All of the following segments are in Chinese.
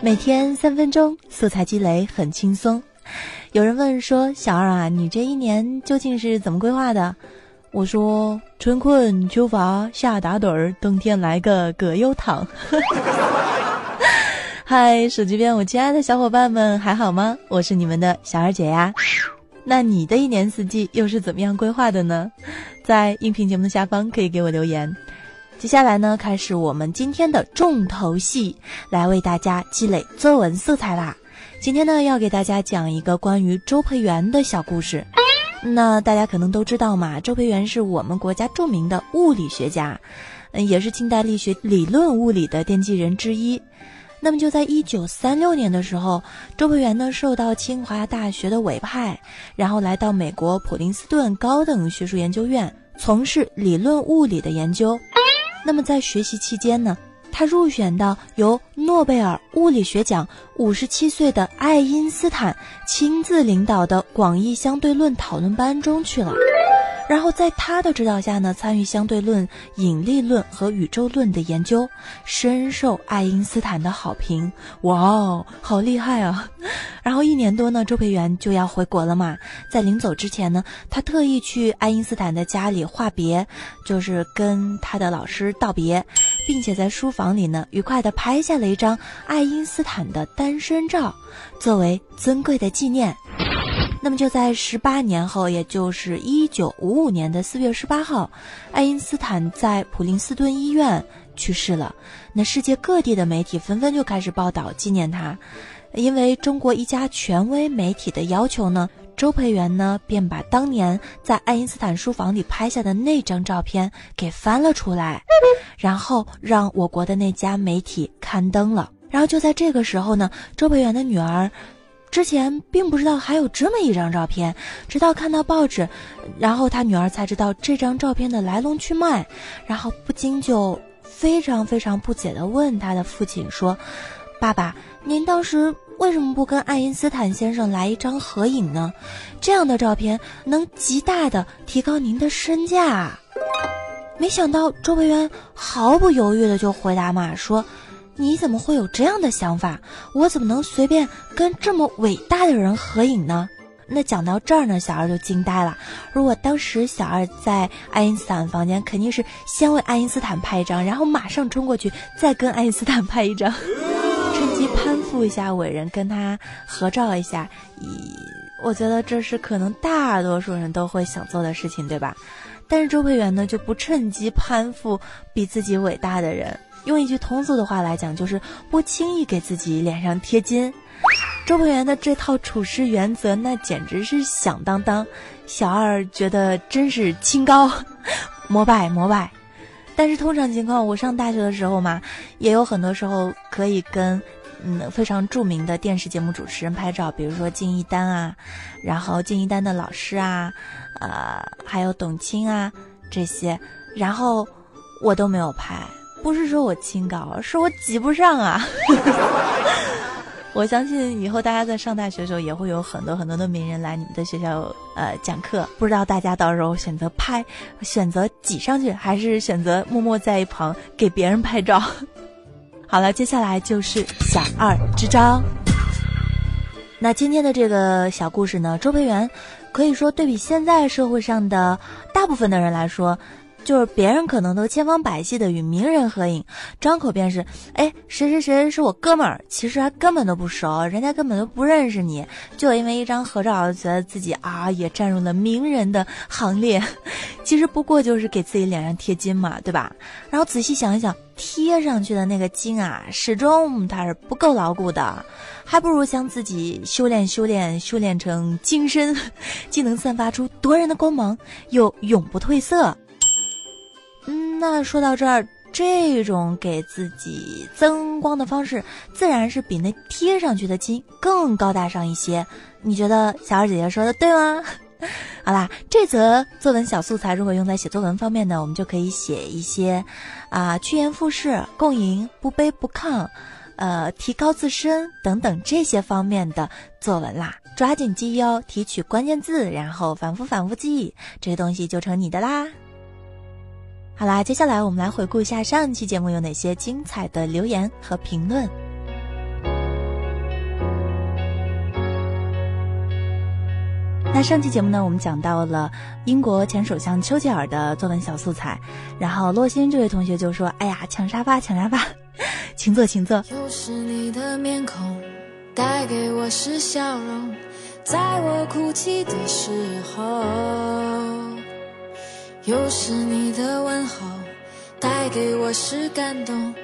每天三分钟，素材积累很轻松。有人问说：“小二啊，你这一年究竟是怎么规划的？”我说：“春困秋乏夏打盹儿，冬天来个葛优躺。”嗨，手机边我亲爱的小伙伴们还好吗？我是你们的小二姐呀。那你的一年四季又是怎么样规划的呢？在音频节目的下方可以给我留言。接下来呢，开始我们今天的重头戏，来为大家积累作文素材啦。今天呢，要给大家讲一个关于周培源的小故事。那大家可能都知道嘛，周培源是我们国家著名的物理学家，嗯，也是近代力学理论物理的奠基人之一。那么就在一九三六年的时候，周培源呢受到清华大学的委派，然后来到美国普林斯顿高等学术研究院从事理论物理的研究。那么在学习期间呢？他入选到由诺贝尔物理学奖五十七岁的爱因斯坦亲自领导的广义相对论讨论班中去了。然后在他的指导下呢，参与相对论、引力论和宇宙论的研究，深受爱因斯坦的好评。哇哦，好厉害啊！然后一年多呢，周培源就要回国了嘛。在临走之前呢，他特意去爱因斯坦的家里话别，就是跟他的老师道别，并且在书房里呢，愉快地拍下了一张爱因斯坦的单身照，作为尊贵的纪念。那么就在十八年后，也就是一九五五年的四月十八号，爱因斯坦在普林斯顿医院去世了。那世界各地的媒体纷纷就开始报道纪念他，因为中国一家权威媒体的要求呢，周培源呢便把当年在爱因斯坦书房里拍下的那张照片给翻了出来，然后让我国的那家媒体刊登了。然后就在这个时候呢，周培源的女儿。之前并不知道还有这么一张照片，直到看到报纸，然后他女儿才知道这张照片的来龙去脉，然后不禁就非常非常不解地问他的父亲说：“爸爸，您当时为什么不跟爱因斯坦先生来一张合影呢？这样的照片能极大的提高您的身价。”没想到周培源毫不犹豫的就回答嘛说。你怎么会有这样的想法？我怎么能随便跟这么伟大的人合影呢？那讲到这儿呢，小二就惊呆了。如果当时小二在爱因斯坦房间，肯定是先为爱因斯坦拍一张，然后马上冲过去再跟爱因斯坦拍一张，趁机攀附一下伟人，跟他合照一下。咦，我觉得这是可能大多数人都会想做的事情，对吧？但是周培源呢，就不趁机攀附比自己伟大的人。用一句通俗的话来讲，就是不轻易给自己脸上贴金。周培源的这套处事原则，那简直是响当当。小二觉得真是清高，膜拜膜拜。但是通常情况，我上大学的时候嘛，也有很多时候可以跟嗯非常著名的电视节目主持人拍照，比如说敬一丹啊，然后敬一丹的老师啊，呃，还有董卿啊这些，然后我都没有拍。不是说我清高，是我挤不上啊！我相信以后大家在上大学的时候，也会有很多很多的名人来你们的学校呃讲课。不知道大家到时候选择拍，选择挤上去，还是选择默默在一旁给别人拍照？好了，接下来就是小二支招。那今天的这个小故事呢，周培源可以说对比现在社会上的大部分的人来说。就是别人可能都千方百计的与名人合影，张口便是，哎，谁谁谁是我哥们儿，其实还根本都不熟，人家根本都不认识你，就因为一张合照，觉得自己啊也站入了名人的行列，其实不过就是给自己脸上贴金嘛，对吧？然后仔细想一想，贴上去的那个金啊，始终它是不够牢固的，还不如将自己修炼修炼修炼成金身，既能散发出夺人的光芒，又永不褪色。那说到这儿，这种给自己增光的方式，自然是比那贴上去的金更高大上一些。你觉得小二姐姐说的对吗？好啦，这则作文小素材如果用在写作文方面呢，我们就可以写一些，啊，趋炎附势、共赢、不卑不亢，呃，提高自身等等这些方面的作文啦。抓紧记忆哦，提取关键字，然后反复反复记忆，这些东西就成你的啦。好啦，接下来我们来回顾一下上一期节目有哪些精彩的留言和评论。那上期节目呢，我们讲到了英国前首相丘吉尔的作文小素材，然后洛欣这位同学就说：“哎呀，抢沙发，抢沙发，请坐，请坐。”又是你的面孔，带给我是笑容，在我哭泣的时候。又是你的问候，带给我是感动。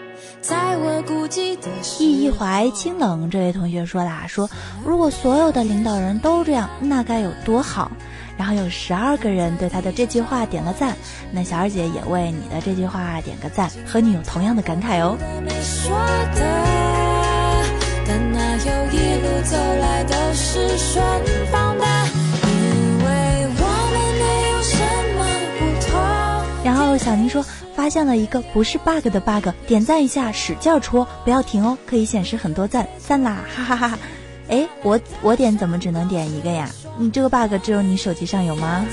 在我孤寂的意一怀清冷，这位同学说啦，说如果所有的领导人都这样，那该有多好。然后有十二个人对他的这句话点了赞，那小二姐也为你的这句话点个赞，和你有同样的感慨哦。发现了一个不是 bug 的 bug，点赞一下，使劲戳，不要停哦，可以显示很多赞，赞啦，哈哈哈！哎，我我点怎么只能点一个呀？你这个 bug 只有你手机上有吗？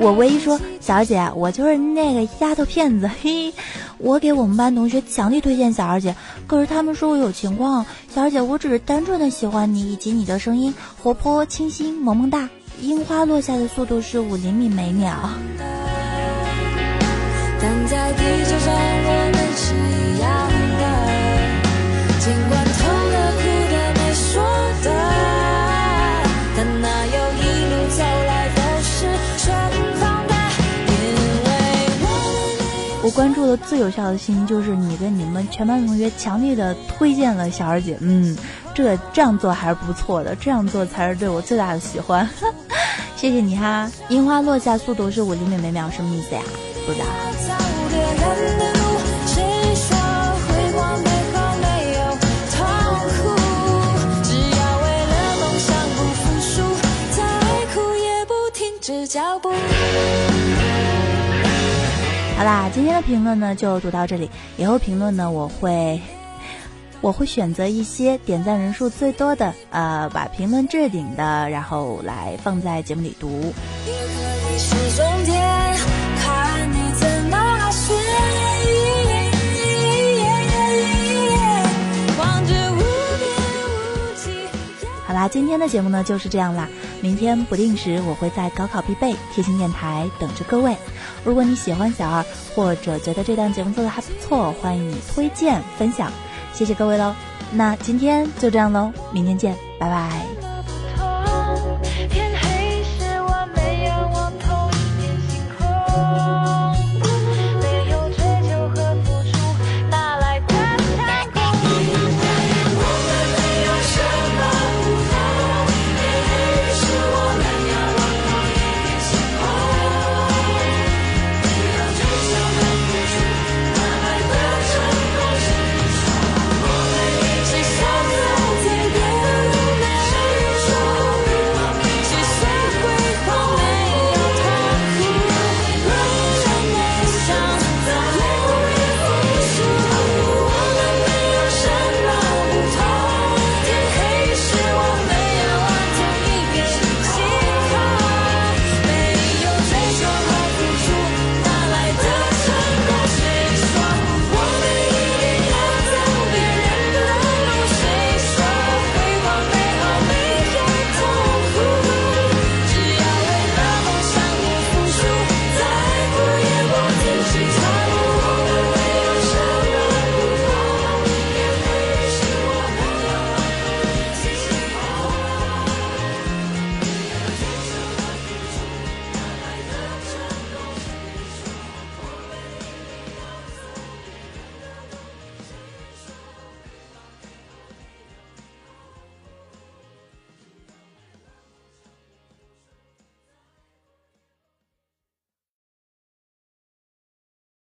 我唯一说，小姐，我就是那个丫头片子，嘿，我给我们班同学强力推荐小二姐，可是他们说我有情况。小二姐，我只是单纯的喜欢你以及你的声音，活泼清新，萌萌哒。樱花落下的速度是五厘米每秒。但在地球上，我们是关注的最有效的信息就是你跟你们全班同学强烈的推荐了小二姐，嗯，这这样做还是不错的，这样做才是对我最大的喜欢，谢谢你哈。樱花落下速度是五厘米每秒，什么意思呀？不知道。脚步。好啦，今天的评论呢就读到这里。以后评论呢，我会 我会选择一些点赞人数最多的，呃，把评论置顶的，然后来放在节目里读。啦，今天的节目呢就是这样啦。明天不定时我会在高考必备贴心电台等着各位。如果你喜欢小二，或者觉得这档节目做的还不错，欢迎你推荐分享，谢谢各位喽。那今天就这样喽，明天见，拜拜。